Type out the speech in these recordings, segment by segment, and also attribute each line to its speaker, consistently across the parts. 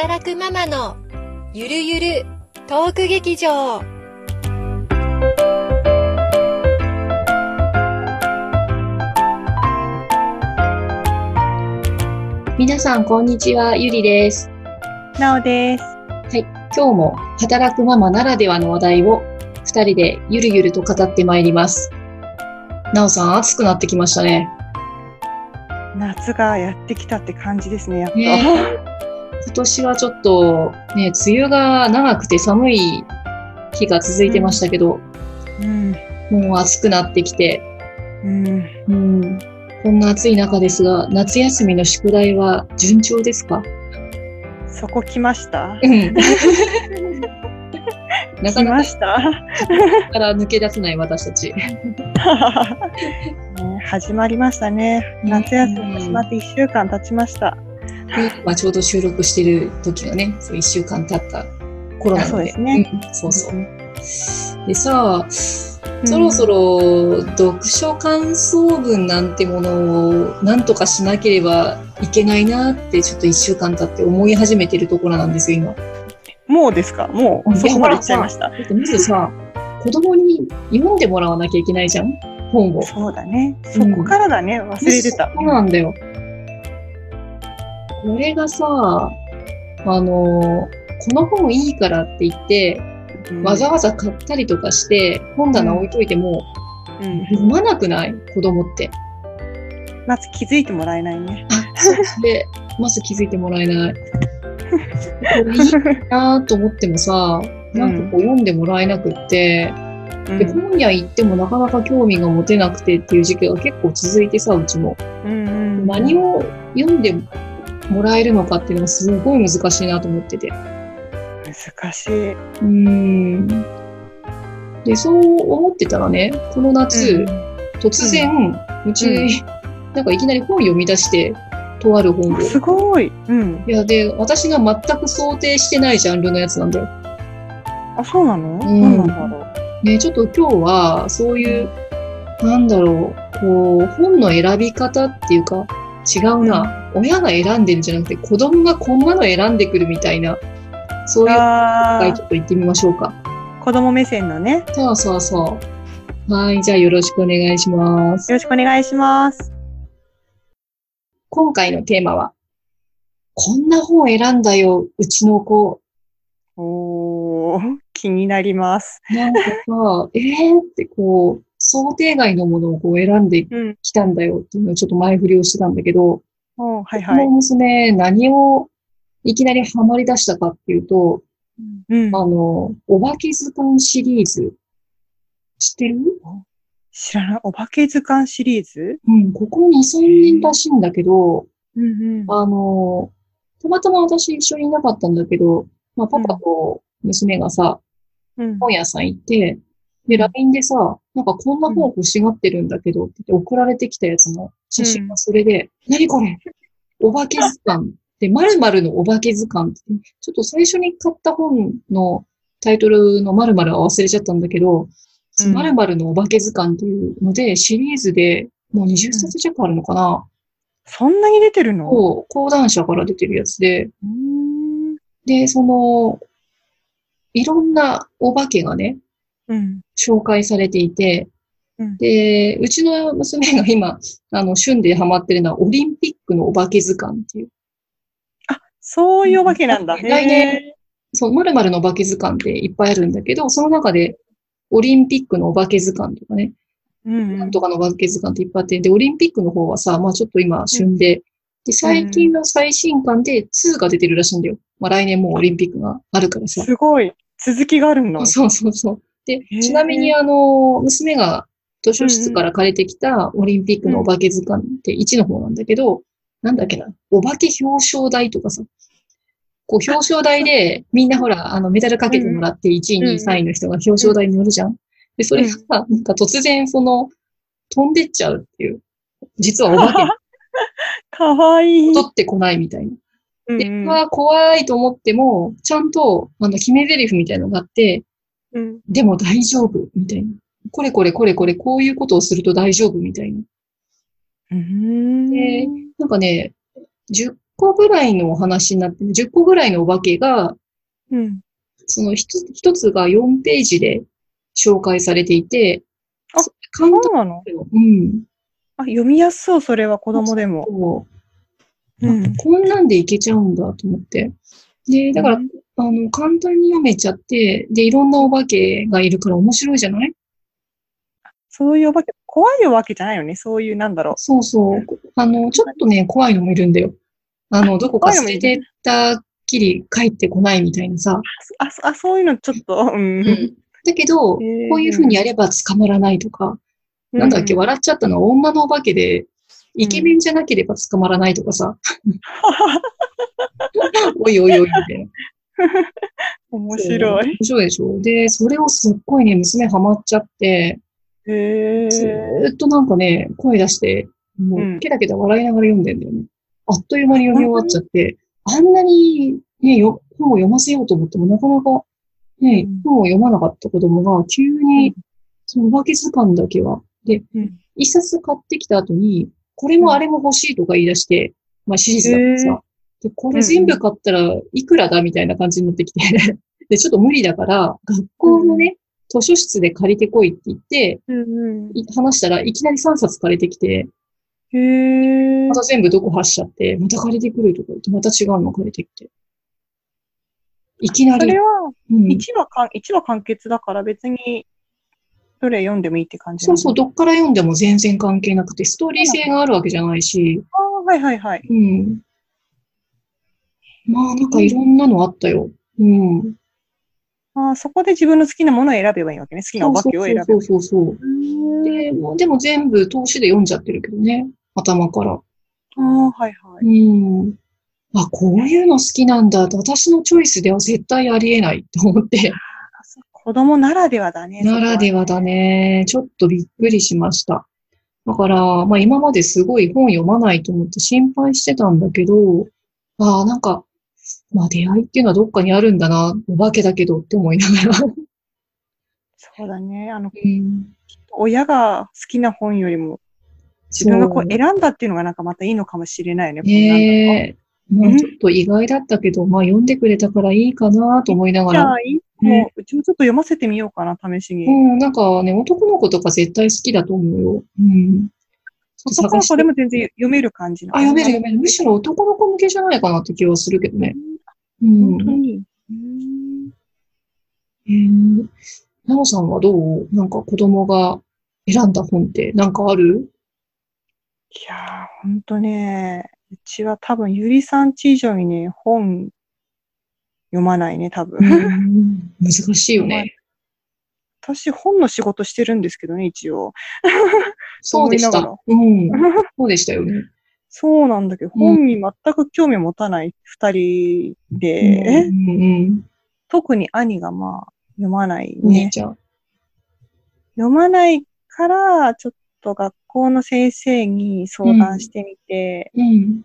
Speaker 1: 働くママのゆるゆるトーク劇場
Speaker 2: 皆さん、こんにちは。ゆりです。
Speaker 3: なおです。
Speaker 2: 今日も働くママならではの話題を二人でゆるゆると語ってまいります。なおさん、暑くなってきましたね。
Speaker 3: 夏がやってきたって感じですね、やっと。
Speaker 2: ね今年はちょっとね、梅雨が長くて寒い日が続いてましたけど、
Speaker 3: うん。
Speaker 2: もう暑くなってきて、
Speaker 3: うん。
Speaker 2: うん、こんな暑い中ですが、夏休みの宿題は順調ですか？
Speaker 3: そこ来ました？
Speaker 2: うん。なかな
Speaker 3: 来ました、
Speaker 2: かから抜け出せない私たち。
Speaker 3: ね始まりましたね。夏休み始まって1週間経ちました。
Speaker 2: でまあ、ちょうど収録してる時がね、そう1週間経った頃なので。
Speaker 3: あそうね
Speaker 2: うんそうそう。でさ、そろそろ読書感想文なんてものを何とかしなければいけないなってちょっと1週間経って思い始めてるところなんですよ、今。
Speaker 3: もうですか？もうそこまで行っちゃいました。
Speaker 2: まずさ、子供に読んでもらわなきゃいけないじゃん？本を。
Speaker 3: そうだね。そこからだね。忘れてた。
Speaker 2: そうなんだよ。これがさ、あの、この本いいからって言って、
Speaker 3: うん
Speaker 2: わざわざ買ったりとかして、本棚置いといても、
Speaker 3: うん
Speaker 2: 読まなくない？子供って。
Speaker 3: まず気づいてもらえないね。
Speaker 2: で、まず気づいてもらえない。これいいなと思ってもさ、なんかこう読んでもらえなくって、
Speaker 3: うん
Speaker 2: で、本屋行ってもなかなか興味が持てなくてっていう時期が結構続いてさ、うちも。
Speaker 3: うんうん
Speaker 2: 何を読んでもらえるのかっていうのがすごい難しいなと思ってて。
Speaker 3: 難しい。
Speaker 2: うーん。で、そう思ってたらね、この夏、突然、うち、
Speaker 3: うん
Speaker 2: なんかいきなり本読み出して、とある本を。
Speaker 3: すごい。うん。
Speaker 2: いや、で、私が全く想定してないジャンルのやつなんだよ。
Speaker 3: あ、そうなの、
Speaker 2: ん
Speaker 3: 何なんだろう。
Speaker 2: ね、ちょっと今日は、そういう、なんだろう、こう、本の選び方っていうか、違うな。親が選んでるんじゃなくて、子供がこんなの選んでくるみたいな、そういう回
Speaker 3: あー
Speaker 2: ちょっと行ってみましょうか。
Speaker 3: 子供目線のね。
Speaker 2: そうそうそう。はい、じゃあよろしくお願いします。
Speaker 3: よろしくお願いします。
Speaker 2: 今回のテーマは、こんな本選んだよ、うちの子。
Speaker 3: おー、気になります。
Speaker 2: なんかさ、えーってこう、想定外のものをこう選んで
Speaker 3: うん。
Speaker 2: きたんだよっていうのをちょっと前振りをしてたんだけど、
Speaker 3: おーはい
Speaker 2: この
Speaker 3: はい。
Speaker 2: 娘、何をいきなりハマり出したかっていうと、
Speaker 3: うん。
Speaker 2: あの、お化け図鑑シリーズ。知ってる？
Speaker 3: 知らない。お化け図鑑シリーズ？
Speaker 2: うん、ここ2、3年らしいんだけど、
Speaker 3: うんうん。
Speaker 2: あの、たまたま私一緒にいなかったんだけど、まあ、パパと娘がさ、
Speaker 3: うん。
Speaker 2: 本屋さん行って、で、LINE でさ、なんかこんな本欲しがってるんだけどって言って送られてきたやつの写真がそれで、何これ？お化け図鑑。で、〇〇のお化け図鑑って、ちょっと最初に買った本のタイトルの〇〇は忘れちゃったんだけど、
Speaker 3: うん。
Speaker 2: 〇〇のお化け図鑑っていうので、シリーズでもう20冊弱あるのかな、
Speaker 3: そんなに出てるの？
Speaker 2: を講談社から出てるやつで。で、その、いろんなお化けがね、
Speaker 3: うん。
Speaker 2: 紹介されていて、
Speaker 3: うん
Speaker 2: で、うちの娘が今、あの、旬でハマってるのは、オリンピックのお化け図鑑っていう。
Speaker 3: そういうお化けなんだ。
Speaker 2: うん来年
Speaker 3: へ
Speaker 2: そう、〇〇のお化け図鑑っていっぱいあるんだけど、その中で、オリンピックのお化け図鑑とかね、
Speaker 3: ーうん
Speaker 2: なんとかのお化け図鑑っていっぱいあって、で、オリンピックの方はさ、まあちょっと今旬で、で、最近の最新刊で2が出てるらしいんだよ。まあ来年もうオリンピックがあるからさ。
Speaker 3: すごい。続きがあるの。
Speaker 2: そうそうそう。でちなみにあの、娘が図書室から借りてきたオリンピックのお化け図鑑って1の方なんだけど、なんだっけな、お化け表彰台とかさ、こう表彰台でみんなほら、あのメダルかけてもらって1位、2位、3位の人が表彰台に乗るじゃん。で、それがさ、なんか突然その、飛んでっちゃうっていう。実はお化け
Speaker 3: かわいい。
Speaker 2: 取ってこないみたいな。で、まあ怖いと思っても、ちゃんと、あの、決め台詞みたいのがあって、
Speaker 3: うん
Speaker 2: でも大丈夫みたいな。これこれこれこれ、こういうことをすると大丈夫みたいな。
Speaker 3: うーん
Speaker 2: でなんかね、10個ぐらいのお話になってる、10個ぐらいのお化けが、
Speaker 3: うん。
Speaker 2: その一つ一つが4ページで紹介されていて、
Speaker 3: あ
Speaker 2: そ簡
Speaker 3: そうなの？
Speaker 2: うん。
Speaker 3: あ、読みやすそう、それは子供でも。
Speaker 2: そう
Speaker 3: うん。
Speaker 2: こんなんでいけちゃうんだと思って。で、だから、
Speaker 3: うん
Speaker 2: あの、簡単に読めちゃって、で、いろんなお化けがいるから面白いじゃない？
Speaker 3: そういうお化け、怖いお化けじゃないよね。そういう、なんだろう。
Speaker 2: そうそう。あの、ちょっとね、怖いのもいるんだよ。あの、どこか捨ててったっきり帰ってこないみたいなさ。
Speaker 3: あ、そあそういうのちょっと、うん。
Speaker 2: だけど、こういう風にやれば捕まらないとか、なんだっけ、
Speaker 3: う
Speaker 2: 笑っちゃったのは女のお化けで、イケメンじゃなければ捕まらないとかさ。おいおいおい、みたいな。
Speaker 3: 面白い。
Speaker 2: 面白いでしょ。で、それをすっごいね、娘ハマっちゃって、
Speaker 3: へ
Speaker 2: ず
Speaker 3: え。
Speaker 2: ーっとなんかね、声出して、も
Speaker 3: う
Speaker 2: ケラケラ笑いながら読んでんだよね。あっという間に読み終わっちゃって、あんなにね、よ本を読ませようと思っても、なかなかね
Speaker 3: うん、
Speaker 2: 本を読まなかった子供が、急
Speaker 3: う
Speaker 2: に
Speaker 3: ん、
Speaker 2: そのお化け図鑑だけは、で
Speaker 3: うん、
Speaker 2: 一冊買ってきた後に、これもあれも欲しいとか言い出して、まあシリーズだからさ、で、これ全部買ったらいくらだみたいな感じになってきて、で、ちょっと無理だから、学校のね、図書室で借りてこいって言って、
Speaker 3: うんうん。
Speaker 2: い話したらいきなり3冊借りてきて、
Speaker 3: へえ
Speaker 2: ま。た全部どこ走っちゃって、また借りてくるとか言って、また違うの借りてきて。いきなり
Speaker 3: それ。は、
Speaker 2: うん
Speaker 3: 一話か、一話完結だから別に、どれ読んでもいいって感じ
Speaker 2: そうそう、どっから読んでも全然関係なくて、ストーリー性があるわけじゃないし、
Speaker 3: ああ、はいはいはい。
Speaker 2: うん。まあ、なんかいろんなのあったよ。うん。
Speaker 3: ああ、そこで自分の好きなものを選べばいいわけね。好きなお化けを選べばいい。
Speaker 2: そうそうそうそう。
Speaker 3: で、
Speaker 2: でも、でも全部投資で読んじゃってるけどね。頭から。
Speaker 3: ああ、はいはい。
Speaker 2: うん。あ、こういうの好きなんだ。私のチョイスでは絶対ありえないと思って。
Speaker 3: 子供ならではだね。
Speaker 2: ならではだね。ちょっとびっくりしました。だから、まあ今まですごい本読まないと思って心配してたんだけど、ああ、なんか、まあ出会いっていうのはどっかにあるんだな。お化けだけどって思いながら。
Speaker 3: そうだね。あの、
Speaker 2: うん、
Speaker 3: 親が好きな本よりも、自分がこう選んだっていうのがなんかまたいいのかもしれないね。
Speaker 2: ねえ。まあちょっと意外だったけど、まあ読んでくれたからいいかなと思いながら。
Speaker 3: じゃあ、いいもう、うちもちょっと読ませてみようかな、試しに。
Speaker 2: うん、なんかね、男の子とか絶対好きだと思うよ。うん。
Speaker 3: 男の
Speaker 2: 探して
Speaker 3: 子でも全然読める感じな
Speaker 2: あ、読める読める。むしろ男の子向けじゃないかなって気はするけどね。う
Speaker 3: 本
Speaker 2: ん。
Speaker 3: 当に。うん
Speaker 2: えー、なおさんはどう？なんか子供が選んだ本ってなんかある？
Speaker 3: いやー、ほんとね、うちは多分、ゆりさんち以上にね、本読まないね、多分。
Speaker 2: うん難しいよね。
Speaker 3: 私、本の仕事してるんですけどね、一応。
Speaker 2: そうでした。うん。そうでしたよね。
Speaker 3: そうなんだけど、
Speaker 2: うん
Speaker 3: 本に全く興味を持たない二人
Speaker 2: う
Speaker 3: で、
Speaker 2: んうん
Speaker 3: 特に兄がまあ、読まないね。
Speaker 2: ちゃん。
Speaker 3: 読まないから、ちょっと学校の先生に相談してみて、
Speaker 2: うん。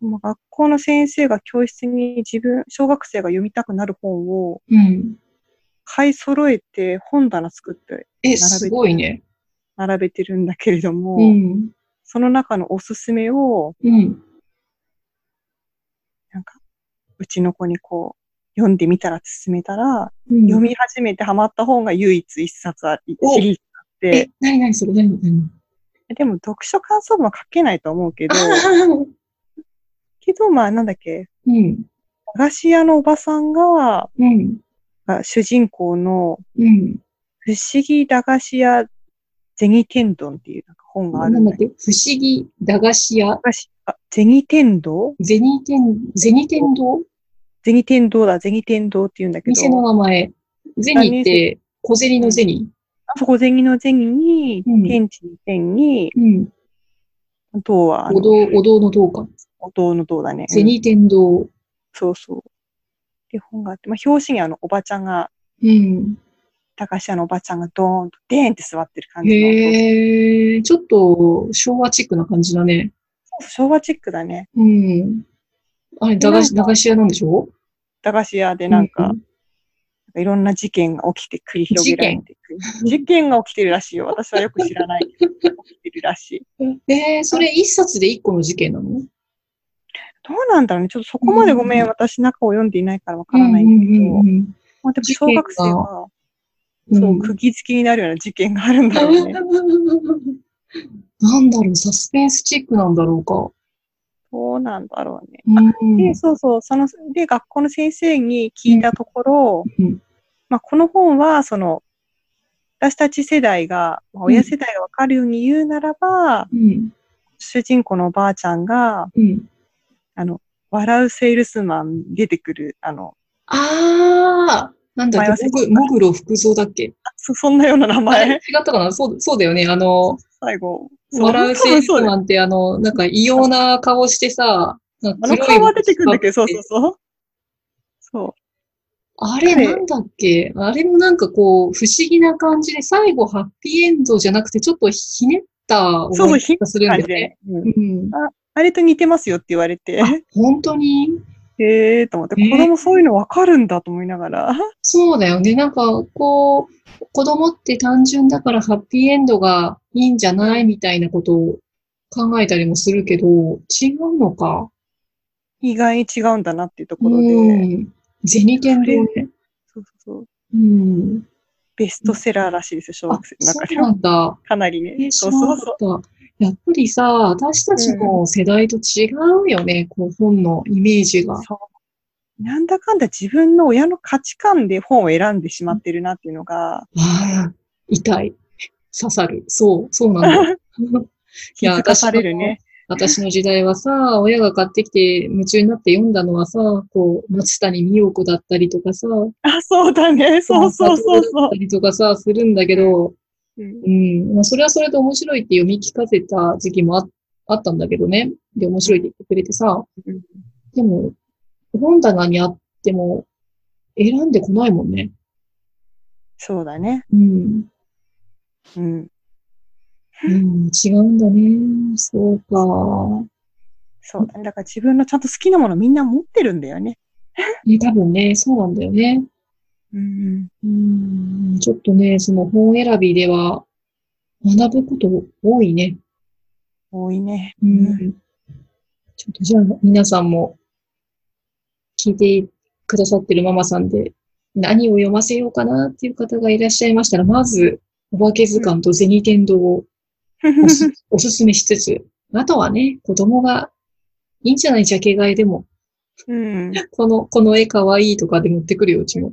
Speaker 3: まあ学校の先生が教室に自分、小学生が読みたくなる本を
Speaker 2: うん。
Speaker 3: 買い揃えて本棚作って
Speaker 2: え、すごいね。
Speaker 3: 並べてるんだけれども、
Speaker 2: うん。
Speaker 3: その中のおすすめを、
Speaker 2: うん。
Speaker 3: なんか、うちの子にこう、読んでみたらって勧めたら、
Speaker 2: うん
Speaker 3: 読み始めてハマった本が唯一一冊あり、
Speaker 2: お
Speaker 3: シリーズあっ
Speaker 2: え
Speaker 3: て、、
Speaker 2: なになにそれ何？何？
Speaker 3: でも読書感想文は書けないと思うけど、けど、まあなんだっけ、
Speaker 2: うん。
Speaker 3: 駄菓子屋のおばさんが、
Speaker 2: うん。
Speaker 3: が主人公の
Speaker 2: うん。
Speaker 3: 不思議駄菓子屋銭天丼っていう本がある
Speaker 2: なんだ不思議駄菓子屋、
Speaker 3: あ銭天堂？
Speaker 2: 銭天、銭天堂？
Speaker 3: 銭天堂だ、銭天堂って言うんだけど、
Speaker 2: 店の名前。銭って小銭の銭？
Speaker 3: あそこ銭の銭に、
Speaker 2: うん
Speaker 3: 天地の天に、
Speaker 2: うん。
Speaker 3: あの
Speaker 2: お堂、お堂の堂か。
Speaker 3: お堂の堂だね。うん
Speaker 2: 銭天堂。
Speaker 3: そうそう。で、本があって、まあ、表紙にあの、おばちゃんが、
Speaker 2: うん。
Speaker 3: 駄菓子屋のおばちゃんがドーンと、デーンって座ってる感じの。
Speaker 2: へえ、ちょっと昭和チックな感じだね。
Speaker 3: 昭和チックだね。
Speaker 2: うん。あれ、駄菓子、駄菓子屋なんでしょ？
Speaker 3: 駄菓子屋でなんか、
Speaker 2: う
Speaker 3: なんかいろんな事件が起きて繰り広げられていく。事件？が起きてるらしいよ。私はよく知らないけど。起きてるらしい。
Speaker 2: えー、それ一冊で一個の事件なの？
Speaker 3: どうなんだろうね。ちょっとそこまでごめん、
Speaker 2: うん
Speaker 3: 私中を読んでいないからわからないんだけど、まあでも小学生は、
Speaker 2: うん
Speaker 3: そう、釘付きになるような事件があるんだろうね。
Speaker 2: なんだろう、サスペンスチックなんだろうか。
Speaker 3: どうなんだろうね。
Speaker 2: うん
Speaker 3: で、そうそう、その、で、学校の先生に聞いたところ、
Speaker 2: うん
Speaker 3: まあ、この本は、その、私たち世代が、まあ親世代がわかるように言うならば、
Speaker 2: うん。
Speaker 3: 主人公のおばあちゃんが、
Speaker 2: うん。
Speaker 3: あの、笑うセールスマンに出てくる、あの、
Speaker 2: ああ、なんだっけ、もぐもぐろ福蔵だっけ？
Speaker 3: そ そんなような名前、
Speaker 2: 違ったかな？そうそうだよね。あの、
Speaker 3: 最後。
Speaker 2: 笑うセールス
Speaker 3: ン。
Speaker 2: マンって、あの、なんか異様な顔してさ、なんか
Speaker 3: あの顔は出てくるんだけど、そうそうそう。そう。
Speaker 2: あれなんだっけ？あれもなんかこう、不思議な感じで、最後ハッピーエンドじゃなくて、ちょっとひねった思い
Speaker 3: ひ
Speaker 2: がするんだ
Speaker 3: 感じ
Speaker 2: よね。
Speaker 3: で。うん
Speaker 2: うん。
Speaker 3: あれと似てますよって言われて、
Speaker 2: 本当に？
Speaker 3: へえーと思って、
Speaker 2: えー
Speaker 3: 子供そういうのわかるんだと思いながら。
Speaker 2: そうだよね。なんか、こう、子供って単純だからハッピーエンドがいいんじゃないみたいなことを考えたりもするけど、違うのか。
Speaker 3: 意外に違うんだなっていうところで、
Speaker 2: うん。銭天堂ね。
Speaker 3: そうそうそう
Speaker 2: うん。
Speaker 3: ベストセラーらしいですよ、小
Speaker 2: あ
Speaker 3: 学生、の
Speaker 2: そう
Speaker 3: 中では。
Speaker 2: なんだ。
Speaker 3: かなりね。
Speaker 2: えー、知
Speaker 3: そうそうそう。
Speaker 2: やっぱりさ、私たちの世代と違うよね、こう本のイメージが。
Speaker 3: なんだかんだ自分の親の価値観で本を選んでしまってるなっていうのが、
Speaker 2: ああ、痛い。刺さる。そう、そうなんだ。いや
Speaker 3: 気づかされるね。
Speaker 2: 私の時代はさ、親が買ってきて夢中になって読んだのはさ、こう、松谷美代子だったりとかさ、
Speaker 3: あ、そうだね。そうそうそう
Speaker 2: だ
Speaker 3: そう
Speaker 2: った。りとかさ、するんだけど、
Speaker 3: うん
Speaker 2: うん、まあ、それはそれで面白いって読み聞かせた時期もああったんだけどね。で、面白いって言ってくれてさ、
Speaker 3: うん
Speaker 2: でも、本棚にあっても、選んでこないもんね。
Speaker 3: そうだね。
Speaker 2: うん。
Speaker 3: うん。
Speaker 2: うん、違うんだね。そうか。
Speaker 3: そうだね。だから自分のちゃんと好きなものみんな持ってるんだよね。
Speaker 2: ね、多分ね、そうなんだよね。
Speaker 3: うん。
Speaker 2: うん、ちょっとね、その本選びでは学ぶこと多いね。
Speaker 3: 多いね。
Speaker 2: うん。ちょっとじゃあ皆さんも聞いてくださってるママさんで何を読ませようかなっていう方がいらっしゃいましたら、まず、お化け図鑑と銭天堂をおす おすすめしつつ、あとはね、子供がいいんじゃない？ジャケ買いでも、
Speaker 3: うん。
Speaker 2: この、この絵かわいいとかで持ってくるよ、うちも。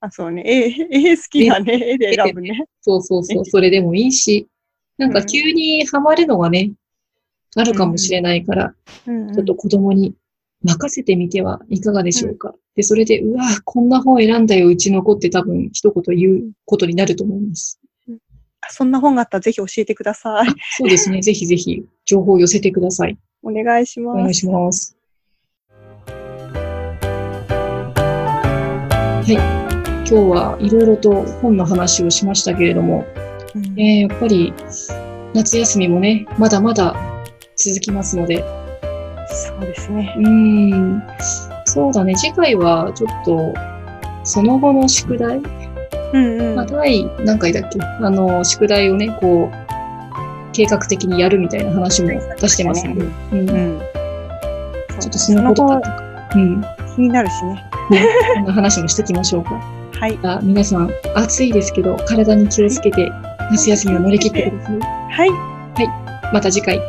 Speaker 3: あ、そうね。絵、絵好きなね。絵で選ぶね。
Speaker 2: そうそうそう、それでもいいし、なんか急にハマるのがね、あるかもしれないから、
Speaker 3: うん。
Speaker 2: ちょっと子供に任せてみてはいかがでしょうか。で、それで、うわこんな本選んだよ、うちの子って多分一言言うことになると思います。
Speaker 3: そんな本があったらぜひ教えてください。
Speaker 2: そうですね、ぜひぜひ情報を寄せてください。
Speaker 3: お願いし
Speaker 2: お
Speaker 3: ます。
Speaker 2: 願いします。はい。今日はいろいろと本の話をしましたけれども、
Speaker 3: うん。
Speaker 2: えーやっぱり夏休みもね、まだまだ続きますので、
Speaker 3: そうですね。
Speaker 2: うーん、そうだね、次回はちょっと、その後の宿題、
Speaker 3: うんうん。
Speaker 2: まあ、第何回だっけ？あの、宿題をね、こう、計画的にやるみたいな話も出してますので、うん。
Speaker 3: う
Speaker 2: ちょ
Speaker 3: ん。
Speaker 2: っとそのこととか、うん、
Speaker 3: 気になるしね。
Speaker 2: ね、こんな話もしておきましょうか。
Speaker 3: はい。
Speaker 2: あ皆さん、暑いですけど、体に気をつけて、夏休みを乗り切ってください。
Speaker 3: はい。
Speaker 2: また次回。